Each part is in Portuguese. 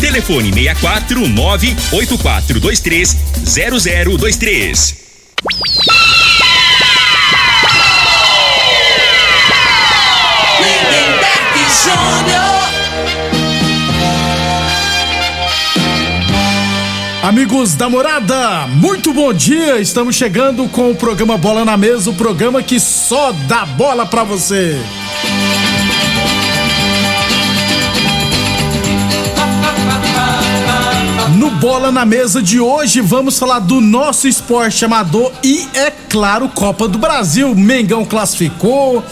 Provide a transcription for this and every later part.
Telefone 64 98423 0023. Lindenberg Júnior. Amigos da morada, muito bom dia! Estamos chegando com o programa Bola na Mesa o programa que só dá bola pra você. Bola na Mesa de hoje, vamos falar do nosso esporte amador e, é claro, Copa do Brasil. Mengão classificou,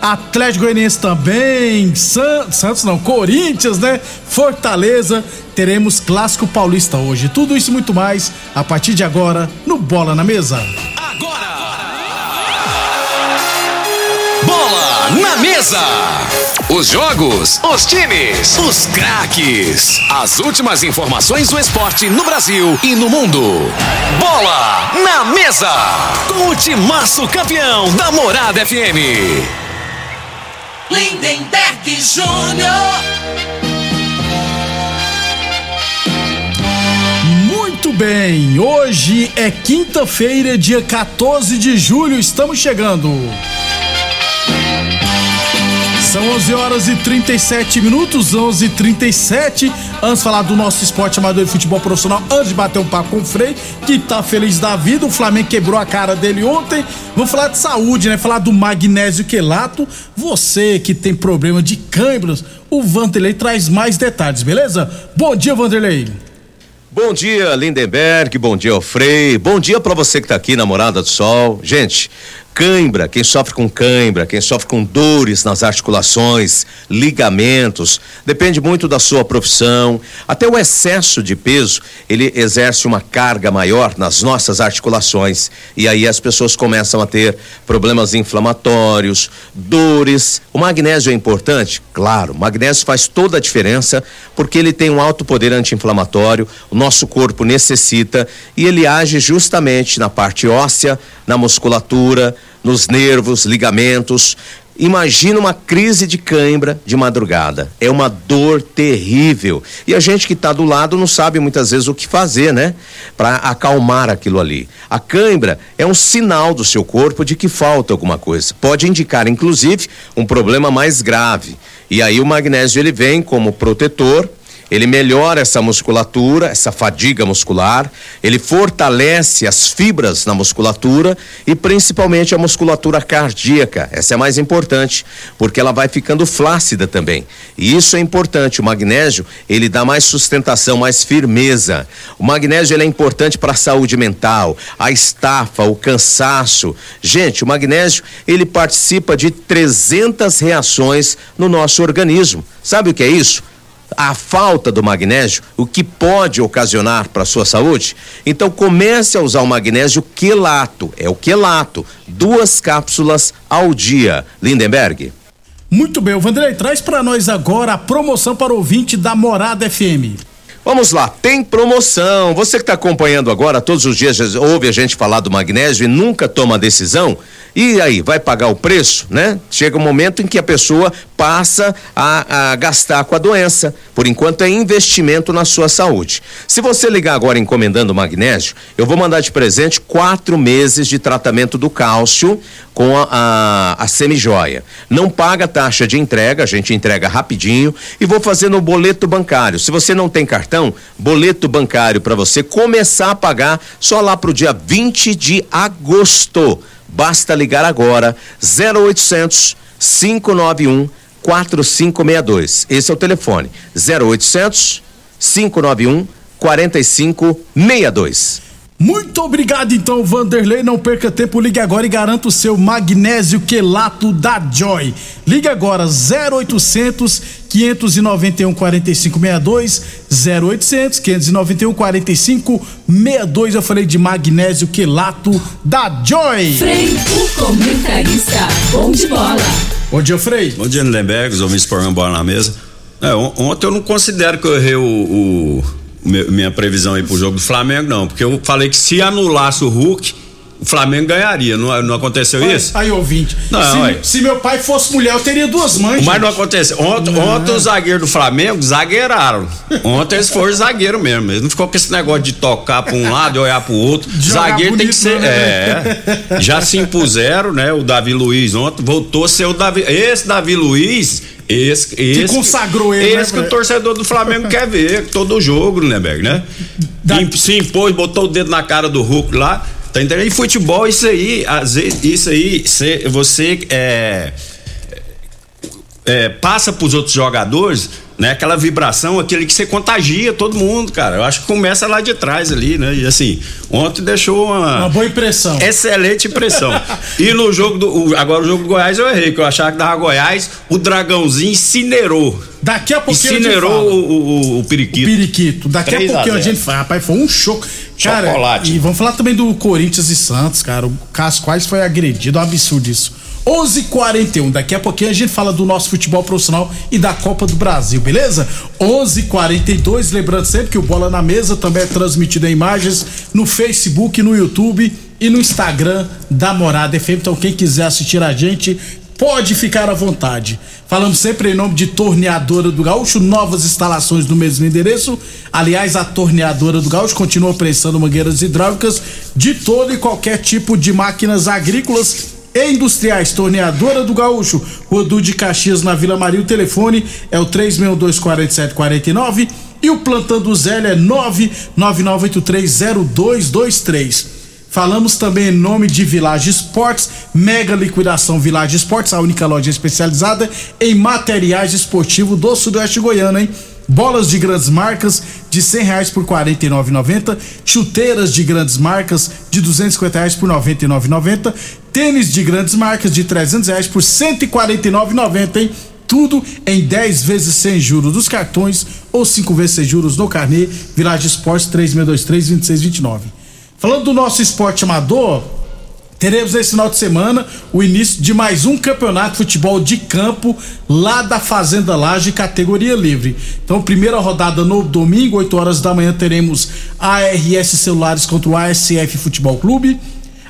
Atlético Goianiense também, San... Santos não, Corinthians, né? Fortaleza. Teremos Clássico Paulista hoje. Tudo isso e muito mais a partir de agora no Bola na Mesa. Na mesa. Os jogos, os times, os craques. As últimas informações do esporte no Brasil e no mundo. Bola na mesa. Com o timaço campeão da Morada FM. Lindenberg Júnior. Muito bem, hoje é quinta-feira, dia 14 de julho, estamos chegando. São 11 horas e 37 minutos, 11 e 37 Antes de falar do nosso esporte amador de futebol profissional, antes de bater um papo com o Frei, que tá feliz da vida, o Flamengo quebrou a cara dele ontem. Vamos falar de saúde, né? Falar do magnésio quelato. Você que tem problema de câimbras, o Vanderlei traz mais detalhes, beleza? Bom dia, Vanderlei. Bom dia, Lindenberg. Bom dia, Frei. Bom dia para você que tá aqui na Morada do Sol. Gente, Cãibra, quem sofre com cãibra, quem sofre com dores nas articulações, ligamentos, depende muito da sua profissão. Até o excesso de peso, ele exerce uma carga maior nas nossas articulações. E aí as pessoas começam a ter problemas inflamatórios, dores. O magnésio é importante? Claro, o magnésio faz toda a diferença porque ele tem um alto poder anti-inflamatório, o nosso corpo necessita e ele age justamente na parte óssea, na musculatura, nos nervos, ligamentos. Imagina uma crise de cãibra de madrugada. É uma dor terrível. E a gente que está do lado não sabe muitas vezes o que fazer, né? Para acalmar aquilo ali. A cãibra é um sinal do seu corpo de que falta alguma coisa. Pode indicar, inclusive, um problema mais grave. E aí o magnésio ele vem como protetor ele melhora essa musculatura, essa fadiga muscular, ele fortalece as fibras na musculatura e principalmente a musculatura cardíaca. Essa é mais importante, porque ela vai ficando flácida também. E isso é importante. O magnésio, ele dá mais sustentação, mais firmeza. O magnésio ele é importante para a saúde mental, a estafa, o cansaço. Gente, o magnésio, ele participa de 300 reações no nosso organismo. Sabe o que é isso? A falta do magnésio, o que pode ocasionar para a sua saúde? Então comece a usar o magnésio quelato, é o quelato, duas cápsulas ao dia. Lindenberg. Muito bem, o Vanderlei traz para nós agora a promoção para o ouvinte da Morada FM. Vamos lá, tem promoção. Você que está acompanhando agora, todos os dias ouve a gente falar do magnésio e nunca toma decisão. E aí, vai pagar o preço, né? Chega um momento em que a pessoa passa a, a, gastar com a doença. Por enquanto é investimento na sua saúde. Se você ligar agora encomendando magnésio, eu vou mandar de presente quatro meses de tratamento do cálcio com a, a, a semijoia. Não paga taxa de entrega, a gente entrega rapidinho e vou fazer no boleto bancário. Se você não tem cartão, boleto bancário para você começar a pagar só lá pro dia 20 de agosto. Basta ligar agora 0800 591 4562. Esse é o telefone. 0800 591 4562. Muito obrigado então, Vanderlei. Não perca tempo, ligue agora e garanta o seu magnésio quelato da Joy. Ligue agora 0800 591 4562 0800 591 4562. Eu falei de magnésio quelato da Joy. Frei, o comentarista, bom de bola. Bom dia, Frei. Bom dia, Lindenberg, os ouvintes programa Bola na Mesa. É, ontem eu não considero que eu errei o, o minha previsão aí pro jogo do Flamengo, não. Porque eu falei que se anulasse o Hulk, o Flamengo ganharia. Não, não aconteceu isso? Aí, ouvinte. Não, se, se meu pai fosse mulher, eu teria duas mães. Mas gente. não aconteceu. Ontem, Não. ontem os zagueiros do Flamengo zagueiraram. Ontem eles foram zagueiro mesmo. Eles não ficou com esse negócio de tocar pra um lado e olhar pro outro. De zagueiro tem bonito, que ser. né? É. Já se impuseram, né? O Davi Luiz ontem voltou a ser o Davi. Esse Davi Luiz. Esse, esse, consagrou ele, Esse né, que o torcedor do Flamengo quer ver, todo jogo, Lindenberg, né? Da- Imp- Se impôs, botou o dedo na cara do Hulk lá. Tá entendendo? E futebol, isso aí, às vezes, isso aí, cê- você é, é, passa pros outros jogadores, né? Aquela vibração, aquele que você contagia todo mundo, cara. Eu acho que começa lá de trás ali, né? E assim, ontem deixou uma, Uma boa impressão. excelente impressão. e no jogo do. o- Agora o jogo do Goiás eu errei, que eu achava que dava Goiás, o dragãozinho incinerou. Daqui a pouquinho a gente Incinerou fala. o, o, o periquito. Periquito. Daqui a 3 a pouquinho a, 0. gente fala. Rapaz, foi um show. Cara, Chocolate. e vamos falar também do Corinthians e Santos, cara. O Casquais foi agredido, é um absurdo isso. 11:41. Daqui a pouquinho a gente fala do nosso futebol profissional e da Copa do Brasil, beleza? 11:42. Lembrando sempre que o Bola na Mesa também é transmitido em imagens no Facebook, no YouTube e no Instagram da Morada FM. Então quem quiser assistir a gente pode ficar à vontade. Falamos sempre em nome de Torneadora do Gaúcho, novas instalações no mesmo endereço. Aliás, a Torneadora do Gaúcho continua prestando mangueiras hidráulicas de todo e qualquer tipo de máquinas agrícolas e industriais. Torneadora do Gaúcho, Rodu de Caxias na Vila Maria. O telefone é o 3624749 e o plantão do Zé é 999830223. Falamos também em nome de Village Esportes, mega liquidação Village Esportes, a única loja especializada em materiais esportivos do Sudoeste Goiano, hein? Bolas de grandes marcas de cem reais por quarenta e chuteiras de grandes marcas de duzentos reais por noventa e tênis de grandes marcas de trezentos reais por cento e hein? Tudo em 10 vezes sem juros dos cartões ou 5 vezes sem juros no carnê. Village Esportes 3623-2629. Falando do nosso esporte amador, teremos esse final de semana o início de mais um campeonato de futebol de campo lá da Fazenda Laje, categoria livre. Então, primeira rodada no domingo, 8 horas da manhã, teremos ARS Celulares contra o ASF Futebol Clube.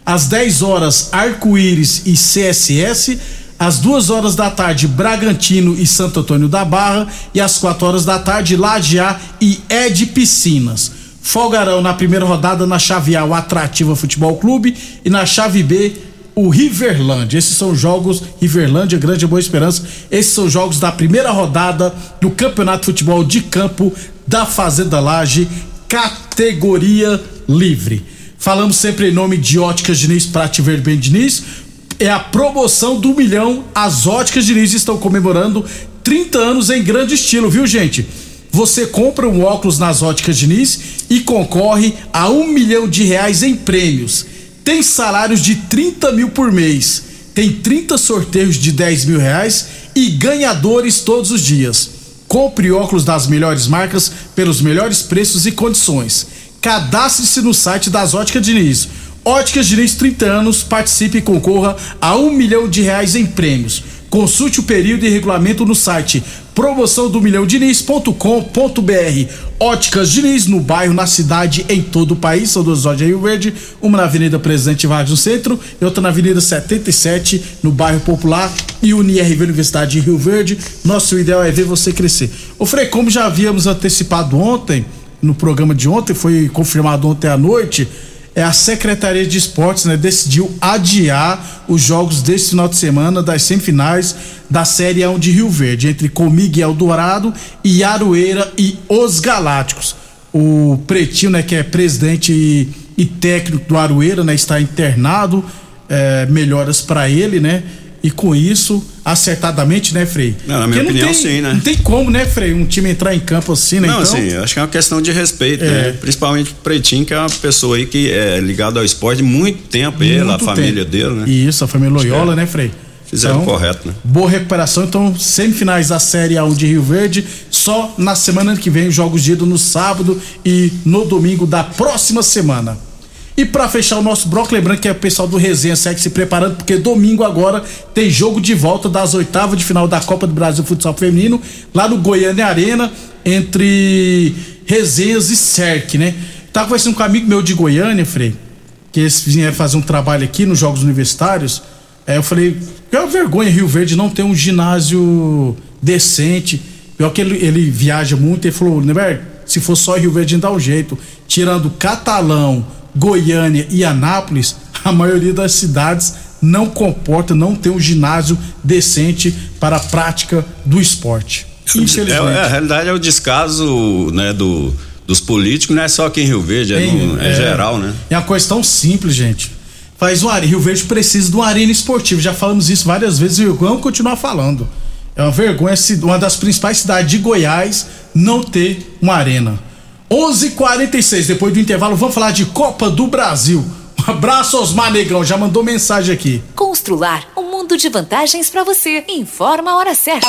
Às 10 horas, Arco-Íris e CSS. Às duas horas da tarde, Bragantino e Santo Antônio da Barra. E às quatro horas da tarde, Lajeá e Ed Piscinas. Folgarão na primeira rodada na chave A, o Atrativa Futebol Clube. E na chave B, o Riverlândia. Esses são jogos, Riverlândia, Grande Boa Esperança. Esses são jogos da primeira rodada do Campeonato de Futebol de Campo da Fazenda Laje, categoria livre. Falamos sempre em nome de Óticas Diniz, Prate Verde Bem Diniz. É a promoção do milhão. As Óticas Diniz estão comemorando 30 anos em grande estilo, viu, gente? Você compra um óculos nas Óticas Diniz e concorre a um milhão de reais em prêmios. Tem salários de 30 mil por mês. Tem 30 sorteios de 10 mil reais e ganhadores todos os dias. Compre óculos das melhores marcas pelos melhores preços e condições. Cadastre-se no site das Óticas Diniz. Óticas Diniz 30 anos, participe e concorra a um milhão de reais em prêmios. Consulte o período e regulamento no site promoção do milhão diniz.com.br. Óticas Diniz no bairro, na cidade, em todo o país. São duas lojas em Rio Verde, uma na Avenida Presidente Vargas no centro e outra na Avenida 77 no bairro Popular e UniRV Universidade de Rio Verde. Nosso ideal é ver você crescer. Ô Frei, como já havíamos antecipado ontem, no programa de ontem, foi confirmado ontem à noite, é a Secretaria de Esportes, né, decidiu adiar os jogos desse final de semana das semifinais da Série A1 de Rio Verde, entre Comigo e Eldorado e Aroeira e os Galácticos. O Pretinho, né, que é presidente e, e técnico do Aroeira, né, está internado, é, melhoras para ele, né? E com isso, acertadamente, né, Frei? Não, na minha Porque opinião, tem, sim, né? Não tem como, né, Frei, um time entrar em campo assim, né? Não, então, assim, acho que é uma questão de respeito, É. né? Principalmente o Pretinho, que é uma pessoa aí que é ligada ao esporte muito tempo, ele, a muito família tempo. dele, né? Isso, a família Loyola, É. né, Frei? Fizeram correto, né? Boa recuperação. Então, semifinais da Série A1 de Rio Verde, só na semana que vem, jogos de ida no sábado e no domingo da próxima semana. E pra fechar o nosso bloco, lembrando que é o pessoal do Resenha segue se preparando, porque domingo agora tem jogo de volta das oitavas de final da Copa do Brasil Futsal Feminino, lá no Goiânia Arena, entre Resenhas e Cerc, né? Tava conversando com um amigo meu de Goiânia, Frei, que eles vieram fazer um trabalho aqui nos Jogos Universitários. Aí eu falei, é uma vergonha Rio Verde não ter um ginásio decente. Pior que ele, ele viaja muito, ele falou, né, se for só Rio Verde dá um jeito. Tirando Catalão, Goiânia e Anápolis, a maioria das cidades não comporta, não tem um ginásio decente para a prática do esporte. Infelizmente. É, é, a realidade é o descaso né, do, dos políticos, não é só aqui em Rio Verde, é, no- é geral, né? É uma coisa tão simples, gente. Faz arena. Rio Verde precisa de uma arena esportiva. Já falamos isso várias vezes e vamos continuar falando. É uma vergonha uma das principais cidades de Goiás não ter uma arena. 11:46 depois do intervalo vamos falar de Copa do Brasil. Um abraço Osmar Negrão, já mandou mensagem aqui. Constrular um mundo de vantagens para você. Informa a hora certa.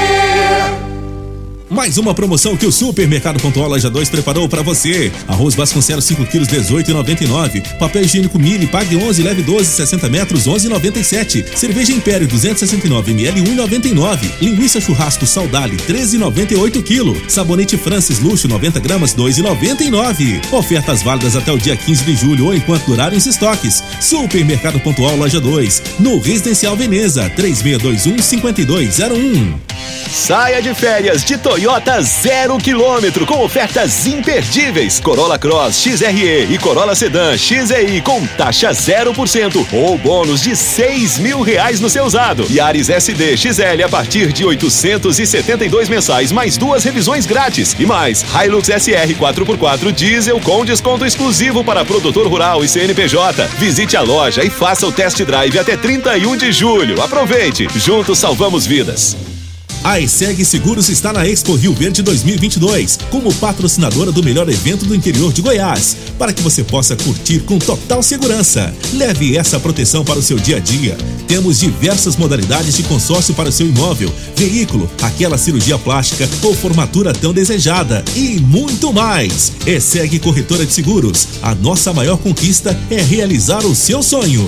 Mais uma promoção que o Supermercado Pontual Loja 2 preparou para você. Arroz Vasconcelos 5 quilos 18,99. Papel higiênico Mili pague 11 leve 12 60 metros 11,97. Cerveja Império 269 ml 1,99. Linguiça churrasco Saudale 13,98 kg. Sabonete Francis Luxo 90 gramas 2,99. Ofertas válidas até o dia 15 de julho ou enquanto durarem os estoques. Supermercado Pontual Loja 2 no Residencial Veneza 3621 5201. Saia de férias de Toyota zero quilômetro com ofertas imperdíveis. Corolla Cross XRE e Corolla Sedan XEI com taxa 0% ou bônus de seis mil reais no seu usado. Yaris SD XL a partir de 872 mensais mais duas revisões grátis e mais Hilux SR 4x4 diesel com desconto exclusivo para produtor rural e CNPJ. Visite a loja e faça o test drive até 31 de julho. Aproveite, juntos salvamos vidas. A ESEG Seguros está na Expo Rio Verde 2022 como patrocinadora do melhor evento do interior de Goiás, para que você possa curtir com total segurança. Leve essa proteção para o seu dia a dia. Temos diversas modalidades de consórcio para o seu imóvel, veículo, aquela cirurgia plástica ou formatura tão desejada e muito mais. ESEG Corretora de Seguros. A nossa maior conquista é realizar o seu sonho.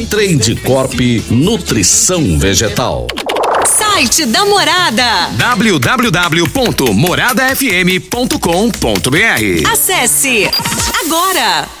Trade Corp Nutrição Vegetal. Site da Morada. www.moradafm.com.br Acesse agora.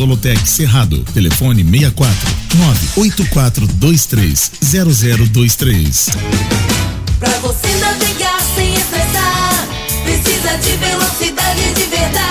Solotec Cerrado. Telefone 64 98423 0023. Pra você navegar sem estressar, precisa de velocidade de verdade.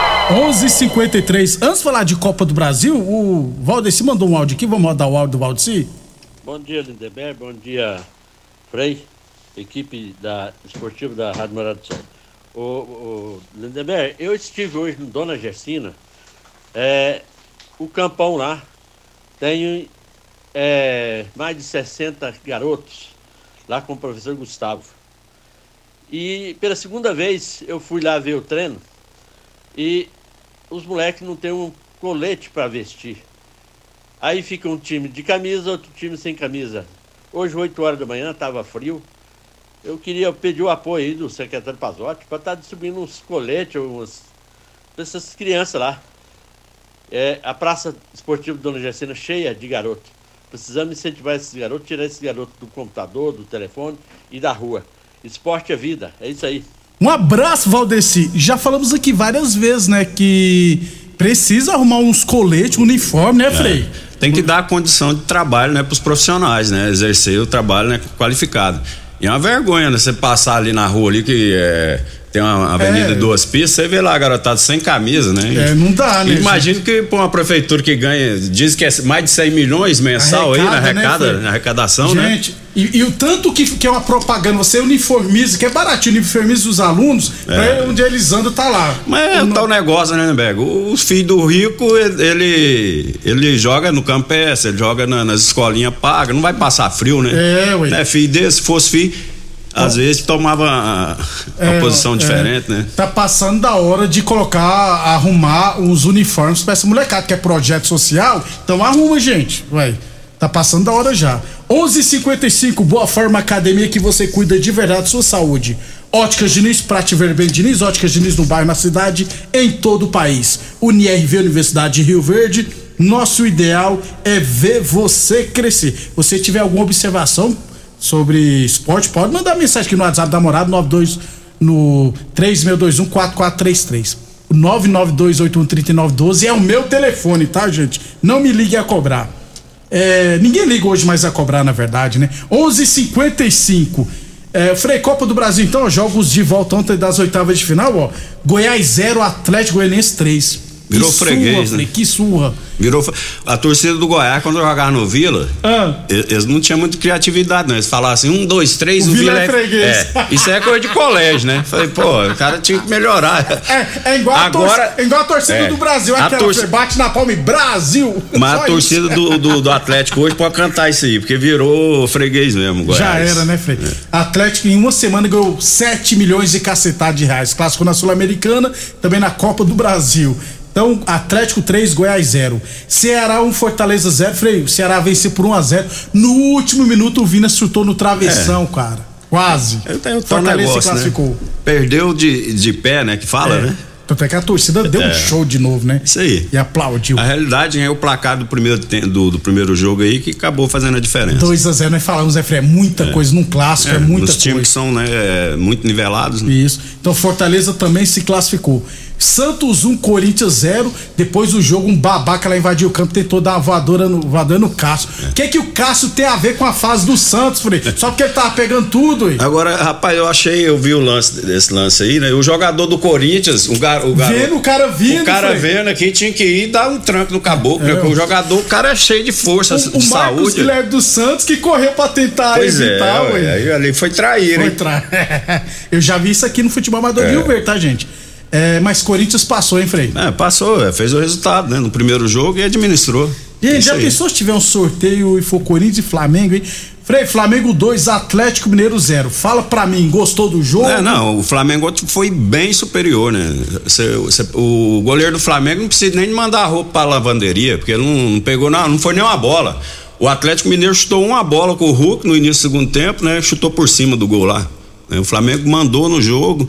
11:53. Antes de falar de Copa do Brasil, o Valdeci mandou um áudio aqui. Vamos rodar o áudio do Valdeci? Bom dia, Lindeberg. Bom dia, Frei, equipe da esportiva da Rádio Morada do Sol. O, o Lindeberg, eu estive hoje no Dona Gersina, é, o campão lá tem é, mais de 60 garotos lá com o professor Gustavo. E pela segunda vez eu fui lá ver o treino e os moleques não têm um colete para vestir. Aí fica um time de camisa, outro time sem camisa. Hoje, 8 horas da manhã, estava frio. Eu queria pedir o apoio aí do secretário Pazotti para estar tá distribuindo uns coletes, umas para essas crianças lá. É, a Praça Esportiva Dona Jacina cheia de garotos. Precisamos incentivar esses garotos, tirar esses garotos do computador, do telefone e da rua. Esporte é vida, é isso aí. Um abraço, Valdeci. Já falamos aqui várias vezes, né, que precisa arrumar uns coletes, um uniforme, né, Frei? É, tem que dar condição de trabalho, né, para os profissionais, né, exercer o trabalho, né, qualificado. E é uma vergonha, né, você passar ali na rua ali que é, tem uma avenida É. de duas pistas, você vê lá a garotada sem camisa, né? É, não dá, né, Imagino que pra uma prefeitura que ganha, diz que é mais de 100 milhões mensal aí na, Arrecada, né, arrecada, na arrecadação, né? Gente, e, e o tanto que, que é uma propaganda, você uniformiza, que é baratinho, uniformiza os alunos, pra onde eles andam tá lá. Mas é o tal negócio, né, Bego? Os filhos do rico, ele, ele joga no campestre, ele joga na- nas escolinhas pagas, não vai passar frio, né? É, ué. Né, filho desse, se fosse filho, às vezes tomava a- uma É, posição é. diferente, né? Tá passando da hora de colocar, arrumar os uniformes pra essa molecada, que é projeto social. Então arruma, gente. Ué, tá passando da hora já. 11:55 Boa Forma Academia que você cuida de verdade da sua saúde. Óticas Diniz, Prate Ver Bem Diniz, Óticas Diniz no bairro, na cidade, em todo o país. UniRV Universidade de Rio Verde. Nosso ideal é ver você crescer. Você tiver alguma observação sobre esporte, pode mandar mensagem aqui no WhatsApp da Morada 92 no 36214433. O 992813912 é o meu telefone, tá, gente? Não me ligue a cobrar. É, ninguém liga hoje mais a cobrar, na verdade, né? 11:55. É, Frei Copa do Brasil, então, jogos de volta ontem das oitavas de final, ó. Goiás 0, Atlético Goianiense 3. Virou que freguês, surra, né? Frei, que surra. Virou. A torcida do Goiás, quando jogava no Vila, Ah. eles não tinham muita criatividade, não. Eles falavam assim: um, dois, três, O o, Vila Vila é freguês. É, isso é coisa de colégio, né? Falei, pô, o cara tinha que melhorar. É, é igual, Agora- a torcida, é igual a torcida É. do Brasil, A aquela torci- que bate na palma e Brasil. Mas Só a torcida do, do, do Atlético hoje pode cantar isso aí, porque virou freguês mesmo, Goiás. Já era, né, Frei? É. Atlético em uma semana ganhou 7 milhões de cacetada de reais. Clássico na Sul-Americana, também na Copa do Brasil. Então, Atlético 3, Goiás 0. Ceará 1, Fortaleza 0. Frei, o Ceará venceu por 1 a 0 No último minuto, o Vina chutou no travessão, cara. Quase. É. Tem o tal Fortaleza se negócio, né? classificou. Perdeu de, de pé, né? Que fala, É. né? Tanto é que a torcida deu um É. show de novo, né? Isso aí. E aplaudiu. A realidade é o placar do primeiro, do, do primeiro jogo aí que acabou fazendo a diferença. 2 a 0 nós falamos, né, Frei? É muita coisa num clássico, é, muita Os times coisa. que são né, é, muito nivelados. Né? Isso. Então Fortaleza também se classificou. Santos 1, Corinthians 0. Depois do jogo, um babaca lá invadiu o campo, tentou dar uma voadora no, voadora no Cássio. O que que o Cássio tem a ver com a fase do Santos, Frei? Só porque ele tava pegando tudo, aí. Agora, rapaz, eu achei, eu vi o lance desse lance aí, né? O jogador do Corinthians, o, gar, o garoto. Vendo o cara vindo, O cara Frei. vendo aqui tinha que ir dar um tranco no caboclo, É, porque o- jogador, o cara é cheio de força, O, de o Marcos saúde. Guilherme dos Santos que correu pra tentar Pois é, evitar, ué, ué. aí ali foi trair, Foi hein? tra- Eu já vi isso aqui no futebol amador É. Rio Verde, tá, gente? É, mas Corinthians passou, hein, Frei? É, passou, é, fez o resultado, né? No primeiro jogo e administrou. Gente, Isso já aí. pensou se tiver um sorteio e for Corinthians e Flamengo, hein? Frei, Flamengo 2, Atlético Mineiro 0. Fala pra mim, gostou do jogo? É, não, o Flamengo foi bem superior, né? Cê- cê- o goleiro do Flamengo não precisa nem de mandar a roupa pra lavanderia, porque ele não, não pegou, não, não foi nem uma bola. O Atlético Mineiro chutou uma bola com o Hulk no início do segundo tempo, né? Chutou por cima do gol lá. O Flamengo mandou no jogo.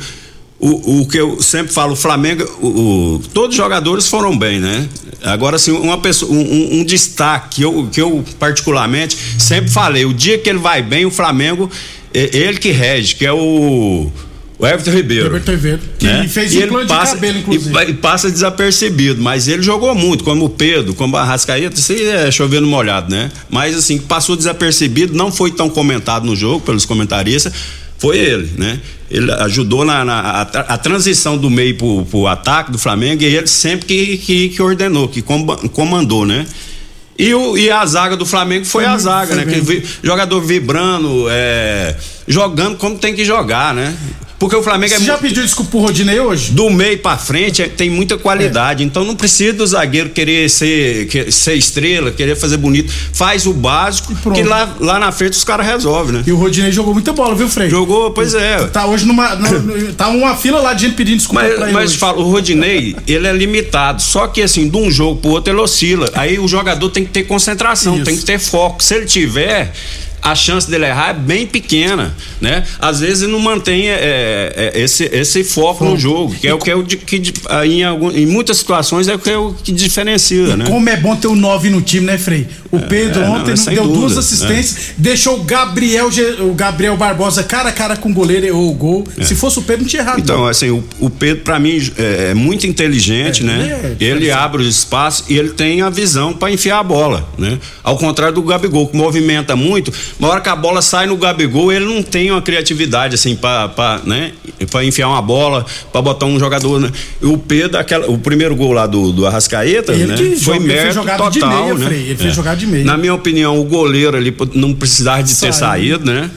O, o que eu sempre falo, o Flamengo, o, o- todos os jogadores foram bem, né? Agora, assim, uma pessoa, um, um- destaque que eu, que eu particularmente sempre falei, o dia que ele vai bem, o Flamengo, é ele que rege, que é o, o Everton Ribeiro. Everton Ribeiro, que né? fez E implante de passa- cabelo, inclusive. E, e passa desapercebido, mas ele jogou muito, como o Pedro, como a Rascaeta, isso aí é chovendo molhado, né? Mas assim, passou desapercebido, não foi tão comentado no jogo pelos comentaristas, foi ele, né? Ele ajudou na, na- a, a transição do meio pro, pro ataque do Flamengo e ele sempre que, que, que ordenou, que comandou, né? E, o, e a zaga do Flamengo foi a zaga, né? foi jogador vibrando, é, jogando como tem que jogar, né? Porque o Flamengo Você é já mu- pediu desculpa pro Rodinei hoje? do meio pra frente é- tem muita qualidade. Então não precisa do zagueiro querer ser, ser estrela, querer fazer bonito. Faz o básico, que lá, lá na frente os caras resolvem, né? E o Rodinei jogou muita bola, viu, Frei? Jogou, pois é. Tá hoje numa. no- tá uma fila lá de gente pedindo desculpa pra Mas, ele. mas fala, o Rodinei, ele é limitado. Só que assim, de um jogo pro outro ele oscila. Aí o jogador tem que ter concentração, Isso. tem que ter foco. Se ele tiver, a chance dele errar é bem pequena, né? Às vezes ele não mantém é, é, esse, esse foco no jogo, que é o que é o de- que em, algum- em muitas situações é o que, é o que diferencia, né? Como é bom ter o 9 no time, né, Frei? O Pedro é, não, ontem é sem deu duas dúvida, assistências, deixou o Gabriel, o Gabriel Barbosa cara a cara com o goleiro, errou o gol. Se fosse o Pedro, não tinha errado. Então, não. assim, o, o Pedro, pra mim, é, é muito inteligente, É, né? ele é abre os espaços e ele tem a visão pra enfiar a bola, né? Ao contrário do Gabigol, que movimenta muito, Uma hora que a bola sai no Gabigol, ele não tem uma criatividade assim pra, pra, né? pra enfiar uma bola, pra botar um jogador. Né? O Pedro, aquela, o primeiro gol lá do, do Arrascaeta, Ele né? que Foi joga- ele mérito de total, meia, né? Frei, ele fez jogada de meia. Na minha opinião, o goleiro ali não precisava de ter Saiu. saído, né?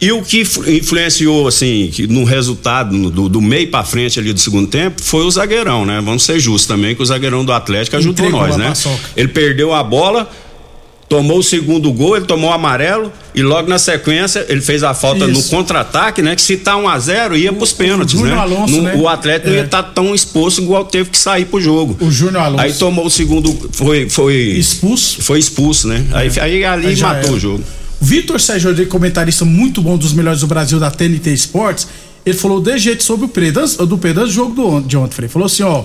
E o que influ- influenciou, assim, no resultado, do, do meio pra frente ali do segundo tempo, foi o zagueirão, né? Vamos ser justos também, que o zagueirão do Atlético ajudou Entregou nós, né? paçoca. Ele perdeu a bola, tomou o segundo gol, ele tomou o amarelo e logo na sequência ele fez a falta no Isso. contra-ataque, né? Que se tá 1 a 0 ia pros pênaltis, Júnior né? Alonso, No- né? O Atlético não É. ia estar tão exposto igual teve que sair pro jogo. O Júnior Alonso. Aí tomou o segundo, foi foi expulso. Foi expulso, né? Aí, aí ali Aí matou era. o jogo. Vitor Sérgio Rodrigues, comentarista muito bom dos melhores do Brasil da TNT Esportes, ele falou de jeito sobre o Pedro, do Pedro, jogo do, de ontem, Frei. Falou assim, ó,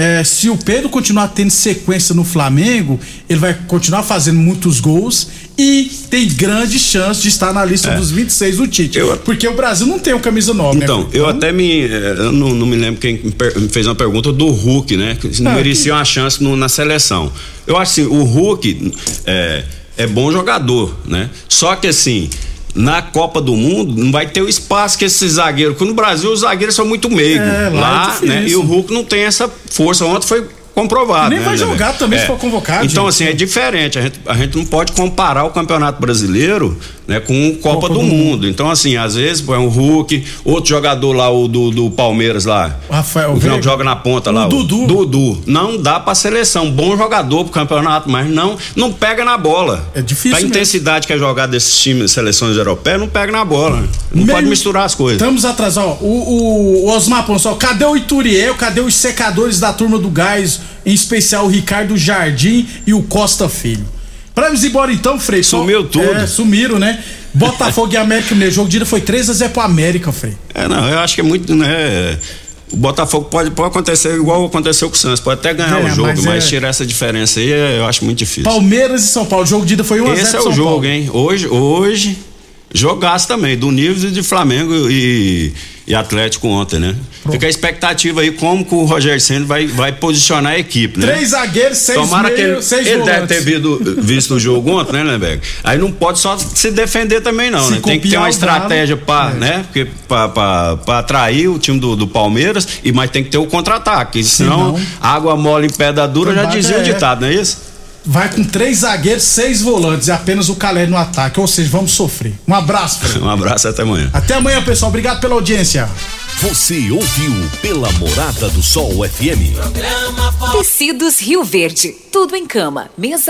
é, se o Pedro continuar tendo sequência no Flamengo, ele vai continuar fazendo muitos gols e tem grande chance de estar na lista É. dos 26 do Tite. Porque o Brasil não tem o camisa 9, Então, né? eu até me. eh, Eu não, não me lembro quem me fez uma pergunta do Hulk, né? Que não Ah, merecia uma chance no- na seleção. Eu acho assim, o Hulk é, é bom jogador, né? Só que assim. Na Copa do Mundo não vai ter o espaço que esses zagueiros. Porque no Brasil os zagueiros são muito meigos. É, lá é lá, difícil. né? E o Hulk não tem essa força. Ontem foi comprovado. Nem né, vai né, jogar velho? também se for convocado, Então, gente. assim, é diferente. A gente, a gente não pode comparar o Campeonato Brasileiro né, com Copa, do, mundo. Então, assim, às vezes põe o Hulk, outro jogador lá, o do, do Palmeiras lá. Rafael o que não joga na ponta lá. O Dudu. Dudu. Não dá pra seleção. Bom jogador pro campeonato, mas não, não pega na bola. É difícil A mesmo. intensidade que é jogada desses times, seleções europeias, não pega na bola. Não Meio- pode misturar as coisas. Estamos atrasados. ó. O, o, o Osmar Ponçal, cadê o Ituriel? Cadê os secadores da turma do gás? Em especial o Ricardo Jardim e o Costa Filho. Pra eles ir embora então, Frei. só- Sumiu tudo. É, sumiram, né? Botafogo e América Mineiro. O jogo de ida foi 3x0 pro América, Frei. É, não, eu acho que é muito, né? O Botafogo pode, pode acontecer igual aconteceu com o Santos, pode até ganhar É, o jogo, mas mas, é- tirar essa diferença aí eu acho muito difícil. Palmeiras e São Paulo. O jogo de ida foi 1x0 Esse é o jogo, Paulo. hein? Hoje, hoje jogaço também, do nível de Flamengo e, e Atlético ontem, né? Fica a expectativa aí como que o Roger Senna vai, vai posicionar a equipe, né? Três zagueiros, seis Tomara que meio, ele, seis ele deve ter visto, visto o jogo ontem, né, Lemberg? Aí não pode só se defender também, não, Se né? Tem que ter uma o estratégia Galo, pra, é. né? Porque pra atrair o time do, do Palmeiras, e, mas tem que ter o contra-ataque. Senão, água mole em pedra dura, já dizia o é- ditado, não é isso? Vai com três zagueiros, seis volantes e apenas o Calé no ataque. Ou seja, vamos sofrer. Um abraço. Um abraço até amanhã. Até amanhã, pessoal. Obrigado pela audiência. Você ouviu pela Morada do Sol FM. Tecidos Rio Verde. Tudo em cama, mesa